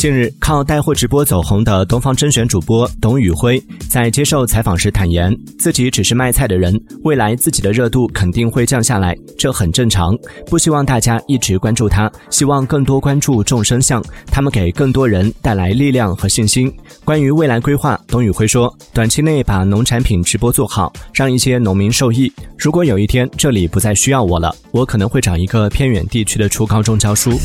近日靠带货直播走红的东方甄选主播董宇辉在接受采访时坦言自己只是卖菜的人未来自己的热度肯定会降下来这很正常。不希望大家一直关注他希望更多关注众生相他们给更多人带来力量和信心。关于未来规划董宇辉说短期内把农产品直播做好让一些农民受益。如果有一天这里不再需要我了我可能会找一个偏远地区的初高中教书。